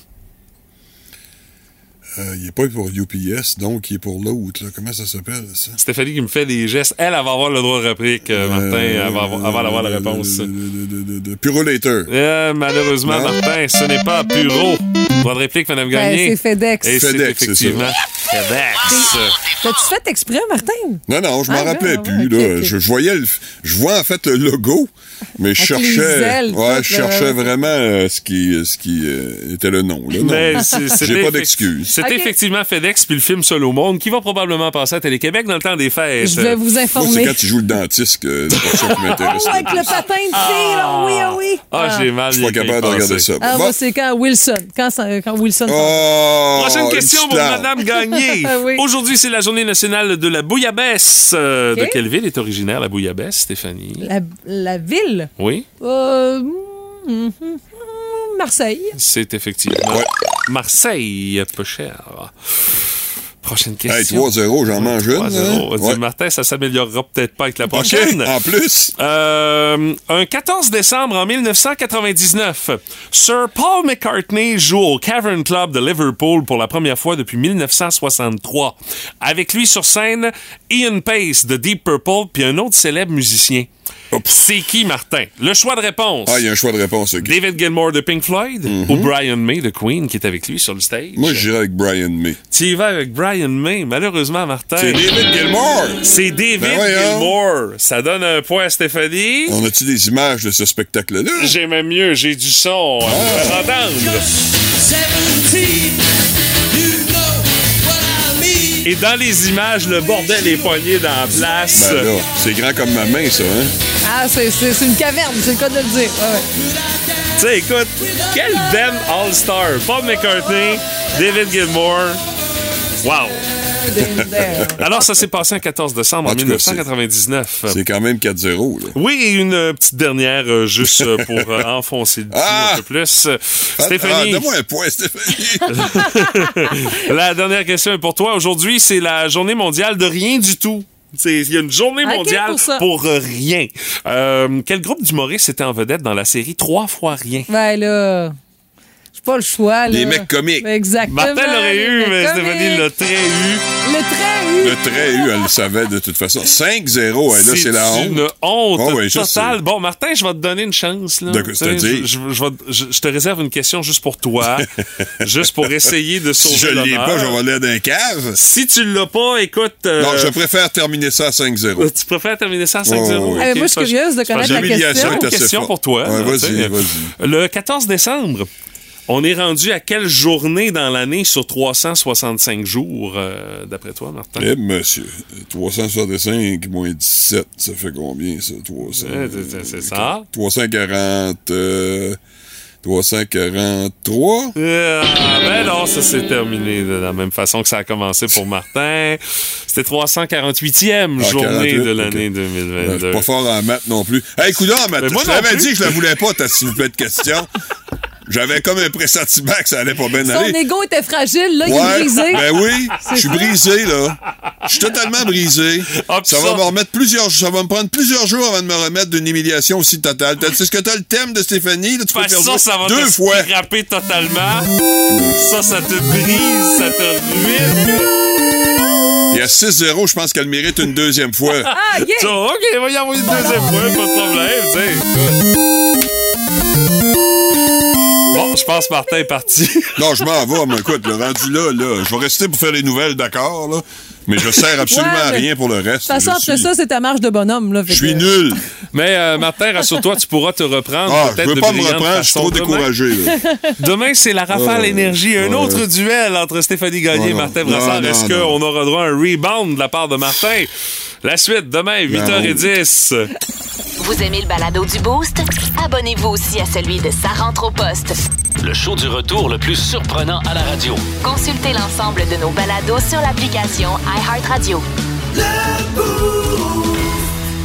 Euh, il est pas pour UPS, donc il est pour l'autre. là. Comment ça s'appelle, ça? Stéphanie qui me fait des gestes. Elle, elle va avoir le droit de réplique, euh, Martin, Euh, avant, avant d'avoir la de- réponse. De, de, de, de, de Purolator. Euh, malheureusement, Non. Martin, ce n'est pas Puro. Droit de réplique, Madame Ben, Gagné. c'est FedEx. Et c'est FedEx, effectivement FedEx. T'as-tu fait exprès, Martin? Non, non, je m'en Ah, rappelais plus. ouais, là. Je, je voyais le, je vois en fait le logo, mais je Avec cherchais, ailes, ouais, je cherchais vraiment euh, ce qui, ce qui euh, était le nom. J'ai pas d'excuses. C'était effectivement FedEx puis le film Seul au monde qui va probablement passer à Télé-Québec dans le temps des fêtes. Je vais vous Moi, c'est informer. quand il joue le dentiste que la qui m'intéresse. Oh, avec le patin de fille, là, oui, ah oui. Ah, j'ai mal. Je suis pas capable de regarder ça. Ah, moi, c'est quand Wilson. Quand, quand Wilson. Oh, Prochaine question pour. Madame Gagné. Ah oui. Aujourd'hui, c'est la journée nationale de la bouillabaisse. Euh. De quelle ville est originaire la bouillabaisse, Stéphanie? La, la ville? Oui, Euh, Marseille. c'est effectivement. Marseille, peu cher. Prochaine Hey, question. 3-0, j'en mange une. 3-0. hein? Ouais. Martin, ça s'améliorera peut-être pas avec la prochaine. en plus. Euh, un 14 décembre en 1999, Sir Paul McCartney joue au Cavern Club de Liverpool pour la première fois depuis 1963. Avec lui sur scène, Ian Pace de Deep Purple puis un autre célèbre musicien. C'est qui, Martin? Le choix de réponse. Ah, il y a un choix de réponse. ok. David Gilmour de Pink Floyd ou Brian May de Queen qui est avec lui sur le stage? Moi, j'irais avec Brian May. Tu y vas avec Brian May, malheureusement, Martin. C'est David Gilmour. C'est David Ben voyons. Gilmour. Ça donne un point à Stéphanie. On a-tu des images de ce spectacle-là? J'ai même mieux, j'ai du son à vous faire entendre. Et dans les images, le bordel est poigné dans la place. Ben là, c'est grand comme ma main, ça, hein? Ah, c'est c'est- c'est une caverne, c'est le cas de le dire. Ouais. Tu sais, écoute, quel band all-star. Paul McCartney, David Gilmour. Wow. Alors, ça s'est passé un 14 décembre en, En tout cas, 1999. C'est quand même 4-0, là. Oui, et une euh, petite dernière, euh, juste euh, pour euh, enfoncer le Ah! un peu plus. Ah, Stéphanie, donne-moi un point, Stéphanie. la dernière question est pour toi. Aujourd'hui, c'est la journée mondiale de rien du tout. C'est- Il y a une journée mondiale pour pour, euh, rien. Euh, quel groupe d'humoristes était en vedette dans la série Trois fois rien? Ben là, pas le choix. Là. Des mecs comiques. Exactement. Martin l'aurait eu, mais. Stéphanie l'a très eu. Le trait eu. Le trait eu, elle le savait de toute façon. 5-0, hey, là, c'est la honte. une honte Ah ouais, totale. sais. Bon, Martin, je vais te donner une chance. Là. De- je, je- je vais- je- je te réserve une question juste pour toi, juste pour essayer de sauver Si je l'ai pas, je vais aller d'un cave. Si tu l'as pas, écoute... euh, Non, je préfère terminer ça à 5-0. Tu préfères terminer ça à 5-0? Oh. Eh, moi, je suis Ok, curieuse de c'est connaître la question. est Une question pour toi. Ouais, vas-y, vas-y. Le 14 décembre, on est rendu à quelle journée dans l'année sur 365 jours, euh, d'après toi, Martin? Eh, monsieur, 365 moins 17, ça fait combien, ça? 300, Ouais, c'est- c'est ça. 340... Euh, 343? Euh, ah, ben non, ça s'est terminé de la même façon que ça a commencé pour Martin. C'était 348e Ah, journée 48, de l'année ok. Euh, Je 2022. suis pas fort en maths non plus. Hey, coudonc, moi je t'avais dit que je la voulais pas, ta s'il vous plaît de question. J'avais comme un pressentiment que ça allait pas bien Son aller. ego était fragile, là, il est brisé. ben oui, je suis brisé, là. Je suis totalement brisé. Ah, ça, ça- va me remettre plusieurs, ça va me prendre plusieurs jours avant de me remettre d'une humiliation aussi totale. C'est ce que t'as le thème de Stéphanie, là, tu peux Ben, faire ça, ça va deux te fois. totalement. Ça, ça te brise, ça te ruine. Et à 6-0, je pense qu'elle mérite une deuxième fois. Ah, yeah! Ça, OK, on va y envoyer une deuxième fois, pas de problème, tu sais. Je pense que Martin est parti. Non, je m'en vais, mais écoute, le rendu là, là, je vais rester pour faire les nouvelles, d'accord, là. Mais je sers absolument Ouais, à rien pour le reste. De toute façon, Je après suis- ça, c'est ta marche de bonhomme. Là, Je suis nul. Mais euh, Martin, rassure-toi, tu pourras te reprendre. Ah, je peut-être veux pas me reprendre, je suis trop demain. découragé. là. Demain, c'est la rafale énergie, un autre duel entre Stéphanie Gagné et. Martin Non, Brassard. Est-ce qu'on aura droit à un rebound de la part de Martin? La suite, demain, 8h10. Vous aimez le balado du Boost? Abonnez-vous aussi à celui de Sa rentre au poste. Le show du retour le plus surprenant à la radio. Consultez l'ensemble de nos balados sur l'application iHeartRadio.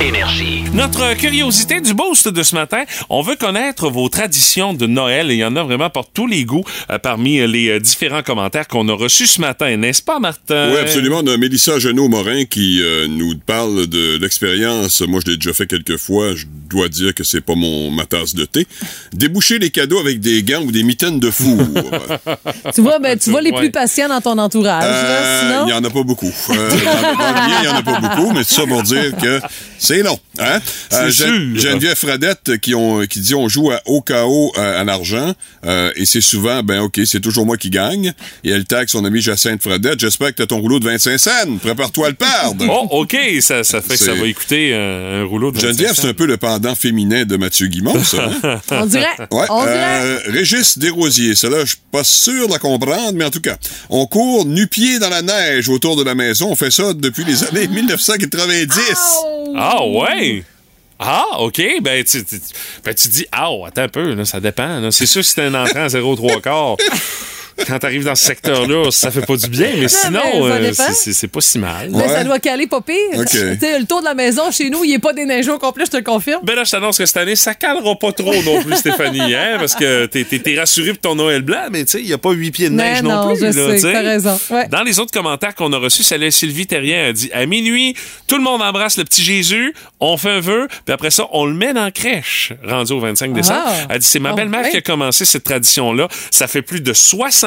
Énergie. Notre curiosité du boost de ce matin, on veut connaître vos traditions de Noël et il y en a vraiment pour tous les goûts euh, parmi euh, les euh, différents commentaires qu'on a reçus ce matin, n'est-ce pas, Martin? Oui, absolument. On a Mélissa Genot-Morin qui euh, nous parle de l'expérience. Moi, je l'ai déjà fait quelques fois. Je dois dire que c'est pas mon ma tasse de thé. Déboucher les cadeaux avec des gants ou des mitaines de four. Tu vois, ben, tu vois les Ouais. plus patients dans ton entourage. Euh. Il y en a pas beaucoup. Euh, il y en a pas beaucoup, mais ça pour dire que c'est long. Hein? C'est sûr. Geneviève Fradette qui, ont, qui dit on joue à OKO euh, à l'argent euh, et c'est souvent, ben OK, c'est toujours moi qui gagne. Et elle tag son ami Jacinthe Fradette. J'espère que t'as ton rouleau de 25 cents. Prépare-toi à le perdre. Oh, OK, ça, ça fait que ça va écouter euh, un rouleau de Geneviève, 25 c'est un peu le pendant féminin de Mathieu Guimond, ça. hein? On dirait. Ouais. On dirait. euh, Régis Desrosiers, cela, je suis pas sûr de la comprendre, mais en tout cas, on court nu-pied dans la neige autour de la maison. On fait ça depuis les années 1990. Ah ouais? Ah, OK. Ben, tu, tu- ben, tu dis, ah, attends un peu, ça dépend. C'est sûr si t'es un entrant à 0,3 quarts, quand t'arrives dans ce secteur-là, ça fait pas du bien, mais sinon, mais euh, c'est- pas si mal. Ouais. ça doit caler pas pire. OK. Tu sais, le tour de la maison chez nous, il est pas déneigé au complet, je te le confirme. Ben là, je t'annonce que cette année, ça calera pas trop non plus, Stéphanie, hein, parce que t'es- rassuré pour ton Noël blanc, mais tu sais, il y a pas huit pieds de neige Mais non, non, plus. je là, sais, t'as raison. Ouais. Dans les autres commentaires qu'on a reçus, celle Sylvie Terrien a dit à minuit, tout le monde embrasse le petit Jésus, on fait un vœu, puis après ça, on le met dans la crèche, rendu au 25 décembre. Ah. Elle dit c'est ma Oh, belle-mère ouais. qui a commencé cette tradition-là. Ça fait plus de 60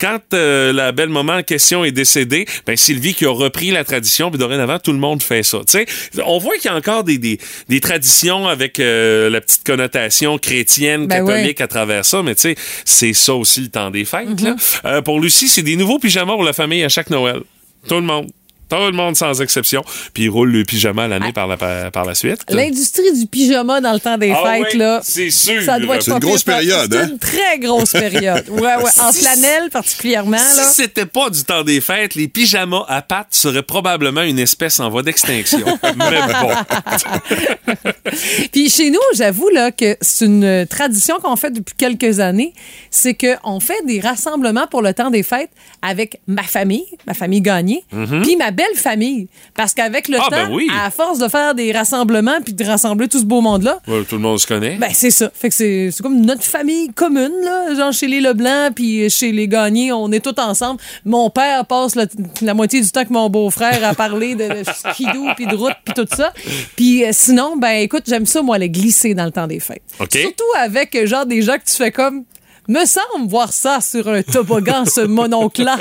Quand euh, la belle-maman en question est décédée, ben Sylvie qui a repris la tradition, puis dorénavant, tout le monde fait ça. Tu sais, on voit qu'il y a encore des, des, des traditions avec euh, la petite connotation chrétienne, Ben catholique à travers ça, mais tu sais, c'est ça aussi le temps des fêtes. là. Euh, pour Lucie, c'est des nouveaux pyjamas pour la famille à chaque Noël. Tout le monde. Tout le monde sans exception. Puis il roule le pyjama l'année par, la, par, la suite. L'industrie du pyjama dans le temps des Ah fêtes, oui, là. c'est sûr. Ça doit être une grosse période, C'est hein? une très grosse période. Ouais, ouais. En Si- flanelle, particulièrement, Si là. c'était pas du temps des fêtes, les pyjamas à pattes seraient probablement une espèce en voie d'extinction. Mais bon. Puis chez nous, j'avoue là que c'est une tradition qu'on fait depuis quelques années, c'est que on fait des rassemblements pour le temps des fêtes avec ma famille, ma famille gagnée, puis ma belle famille, parce qu'avec le. Ah, temps, ben oui. à force de faire des rassemblements puis de rassembler tout ce beau monde là, Ouais, tout le monde se connaît. ben c'est ça. Fait que c'est comme notre famille commune là, genre chez les Leblanc puis chez les Gagnés, on est tous ensemble. Mon père passe le- la moitié du temps que mon beau-frère à parler de, de skidoo puis de route puis tout ça. Puis euh, sinon ben écoute, j'aime ça moi aller glisser dans le temps des fêtes. Surtout avec euh, genre des gens que tu fais comme me semble voir ça sur un toboggan, ce mononcle-là.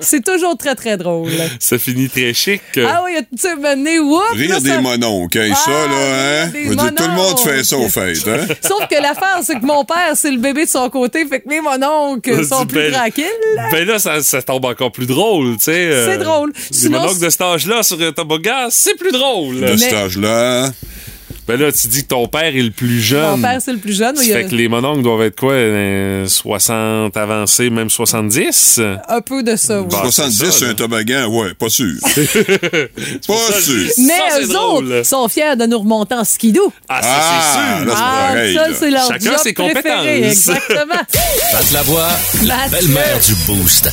C'est toujours très, très drôle. Ça finit très chic. Ah oui, tu sais, whoop, Rire là, des ça- mononcles, hein, Ah, ça, là, hein? dire, tout le monde fait ça aux fêtes, hein? Sauf que l'affaire, c'est que mon père, c'est le bébé de son côté, fait que mes mononcles sont plus Ben- tranquilles. Ben là, ça, ça tombe encore plus drôle, tu sais. euh, C'est drôle. Les Sinon, mononcles de cet âge-là sur un toboggan, c'est plus drôle. De cet âge-là. Ben là, tu dis que ton père est le plus jeune. Mon père, c'est le plus jeune. Ça a fait que les mononcles doivent être quoi? euh, 60 avancés, même 70? un peu de ça, oui. Bah, 70 c'est ça, sur là. un toboggan, ouais, pas sûr. pas sûr. Mais Ça, c'est eux drôle. autres sont fiers de nous remonter en skidoo. Ah, ça, Ah, c'est sûr. là, c'est Ah, pareil, ça, c'est leur Chacun job ses préféré, compétences. Exactement. Pat la voix, la belle-mère du Boost.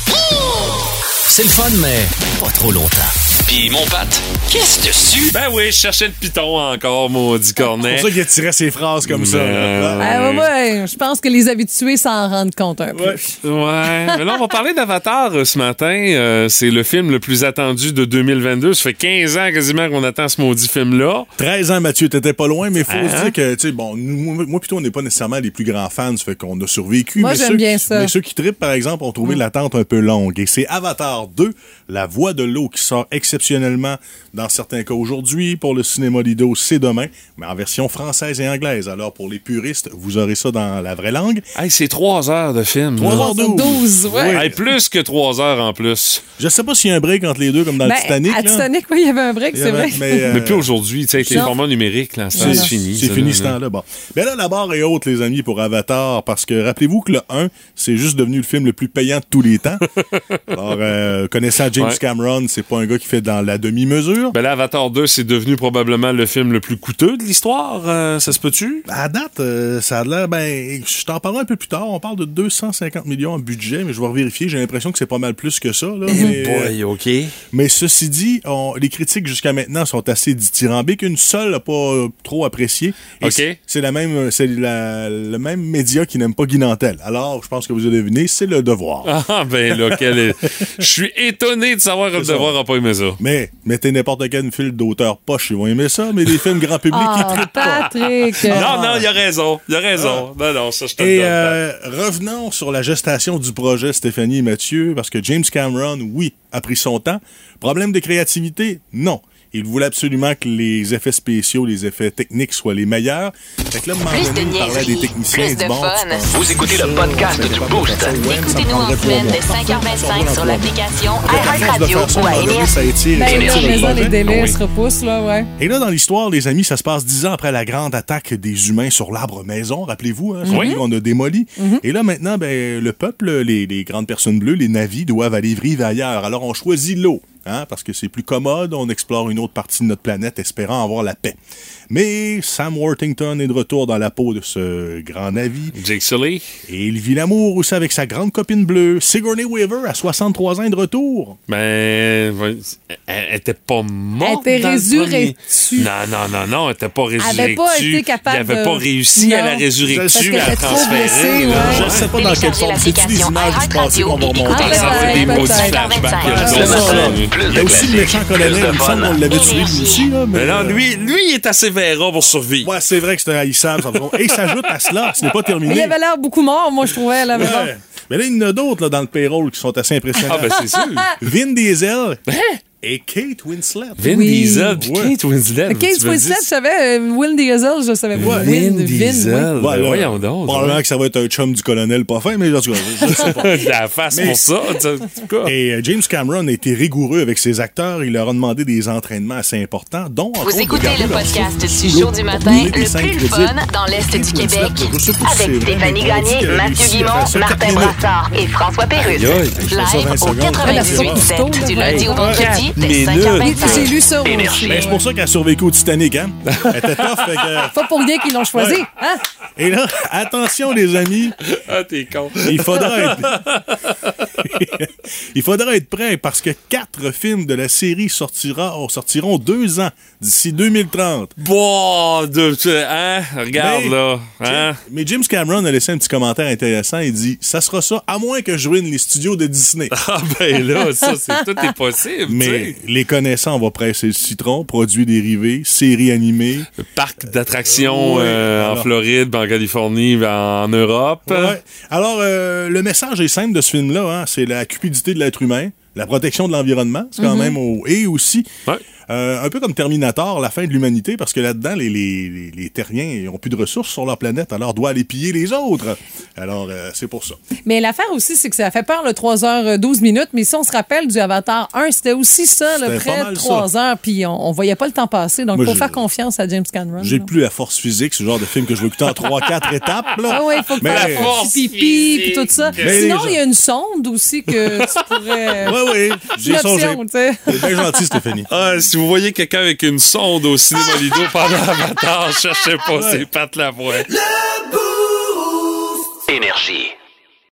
C'est le fun, mais pas trop longtemps. Puis mon Pat, qu'est-ce dessus? Ben oui, je cherchais le piton encore, maudit cornet. C'est pour ça qu'il tirait ses phrases comme ça. là. Ah, ouais, ouais, je pense que les habitués s'en rendent compte un peu. Ouais. Ouais. Mais là, on va parler d'Avatar euh, ce matin. Euh, c'est le film le plus attendu de 2022. Ça fait 15 ans quasiment qu'on attend ce maudit film-là. 13 ans, Mathieu, t'étais pas loin, mais il faut Hein? se dire que, tu sais, bon, nous- moi, plutôt, on n'est pas nécessairement les plus grands fans, ça fait qu'on a survécu. Moi, mais j'aime bien ça. Mais ceux qui trippent, par exemple, ont trouvé l'attente un peu longue. Et c'est Avatar Avatar 2, La Voix de l'eau, qui sort exceptionnellement dans certains cas aujourd'hui. Pour le cinéma Lido, c'est demain, mais en version française et anglaise. Alors, pour les puristes, vous aurez ça dans la vraie langue. Hey, c'est trois heures de film. Trois là. heures douze. 12, ouais. Hey, plus que trois heures en plus. Je sais pas s'il y a un break entre les deux, comme dans Ben, le Titanic. à là. Titanic, oui, il y avait un break, c'est vrai. Mais, euh, Mais plus aujourd'hui, tu sais, avec les formats numériques, là, c'est fini. C'est fini ce là. temps-là. Bon. Mais là, la barre est haute, les amis, pour Avatar, parce que rappelez-vous que le 1, c'est juste devenu le film le plus payant de tous les temps. Alors, euh, connaissant James Ouais. Cameron, c'est pas un gars qui fait dans la demi-mesure. Ben là, Avatar 2, c'est devenu probablement le film le plus coûteux de l'histoire. euh, ça se peut-tu? À date, euh, ça a l'air, ben, je t'en parlerai un peu plus tard. On parle de 250 millions en budget, mais je vais revérifier. J'ai l'impression que c'est pas mal plus que ça. Là, mais, Boy, OK. mais ceci dit, on- les critiques jusqu'à maintenant sont assez dithyrambiques. Une seule n'a pas euh, trop apprécié. Et OK. c'est- la même, c'est la- le même média qui n'aime pas Guy Nantel. Alors, je pense que vous avez deviné, c'est le devoir. Ah, ben là, quel est... Je suis étonné de savoir que le devoir a pas aimé ça. Mais mettez n'importe quel film d'auteur poche, ils vont aimer ça, mais des films grand public qui Ah, trippent pas. Patrick! Non, non, il a raison. Il a raison. Non, non, ça, je te le Et donne. euh, revenons sur la gestation du projet, Stéphanie et Mathieu, parce que James Cameron, oui, a pris son temps. Problème de créativité? Non. Il voulait absolument que les effets spéciaux, les effets techniques soient les meilleurs. Fait que là, Plus de donné, il parlait à des niaiseries, techniciens. plus de bon, fun. Vous écoutez le podcast du Boost. de Écoutez-nous en semaine de 5h25 sur l'application de iHeartRadio ou à Énergie. Ben les délais se repoussent, là, ouais. Et là, dans l'histoire, les amis, ça se passe dix ans après la grande attaque des humains sur l'arbre maison, rappelez-vous, hein, qu'on a démoli. Et là, maintenant, ben, le peuple, les, les grandes personnes bleues, les navis, doivent aller vivre ailleurs. Alors, on choisit l'eau, hein, parce que c'est plus commode, on explore une autre partie de notre planète, espérant avoir la paix. Mais Sam Worthington est de retour dans la peau de ce grand navi. Jake Sully. Et il vit l'amour aussi avec sa grande copine bleue, Sigourney Weaver, à 63 ans de retour. Ben, elle elle était pas morte. Elle était dans le résurrectue. Non, non, non, non, elle était pas résurrectue. avait pas été capable Il avait de- pas réussi Non. à la résurrectue, à la transférer. ouais. Je sais pas dans quelle forme. C'est-tu des images du passé qu'on va remonter? Ah, Ça fait des maudits flashbacks. Il y a aussi le méchant colonel, il me semble qu'on l'avait tué lui aussi. Mais, Mais non, euh, lui, lui, il est assez pour survivre. Ouais, c'est vrai que c'était haïssable. ça. Et s'ajoute à cela, ce n'est pas Mais terminé. il avait l'air beaucoup mort, moi, je trouvais. Là, mais bon. Mais là, il y en a d'autres là, dans le payroll qui sont assez impressionnants. Ah, ben c'est sûr. Vin Diesel et Kate Winslet. Vin Oui. Diesel puis Ouais. Kate Winslet. Kate Winslet, je savais. euh, Will Diesel, je savais pas. Vin Vin, Diesel. oui. Ben, Ouais, là, voyons donc. Probablement que ça va être un chum du colonel pas fin, mais en tout cas, je, sais pas. La face Mais- pour ça, tu sais, en tout cas. Et euh, James Cameron a été rigoureux avec ses acteurs. Il leur a demandé des entraînements assez importants, dont Vous écoutez le podcast du show du matin, le plus fun dans l'Est du Québec. Avec vrai, Stéphanie Gagné, Mathieu Guimont, Martin. Brassard et François 20 Live au secondes. 98 du lundi au vendredi minutes. 5h25. J'ai lu ça aussi. Mais ouais. c'est pour ça qu'elle a survécu au Titanic, hein? Elle était tough, fait que... Pas pour rien qu'ils l'ont choisi. Ouais. Hein? Et là, attention les amis, Ah, t'es con. il faudra être... il faudra être prêt parce que quatre films de la série sortira, sortiront deux ans d'ici 2030. Bon, de, hein, regarde Mais- là, hein? Mais James Cameron a laissé un petit commentaire intéressant. Il dit Ça sera ça, à moins que je ruine les studios de Disney. Ah ben là, ça, c'est tout est possible. Mais les connaissants, on va presser le citron, produits dérivés, séries animées. Parc d'attractions Ouais, euh, en. Floride, en Californie, en Europe. Ouais. Alors, euh, le message est simple de ce film-là. Hein, c'est la cupidité de l'être humain, la protection de l'environnement, c'est quand même au... Et aussi, Ouais. Euh, un peu comme Terminator, la fin de l'humanité, parce que là-dedans, les, les, les, les terriens n'ont plus de ressources sur leur planète, alors doivent aller piller les autres. Alors, euh, c'est pour ça. Mais l'affaire aussi, c'est que ça fait peur le 3h12 minutes. Mais si on se rappelle du Avatar 1, c'était aussi ça, le près de 3 heures. Puis on, on voyait pas le temps passer. Donc, Moi, faut je- faire confiance à James Cameron. J'ai plus la force physique, ce genre de film que je veux écouter en 3-4 étapes. Là. Ah oui, il faut que Mais- tu fasses pipi puis tout ça. Mais Sinon, gens- il y a une sonde aussi que tu pourrais. Oui, oui, j'ai songé. option, tu sais. C'est bien gentil, Stéphanie. Ah, si vous voyez quelqu'un avec une sonde au cinéma Lido pendant Avatar, cherchez pas, c'est Pat Lavoie. Énergie.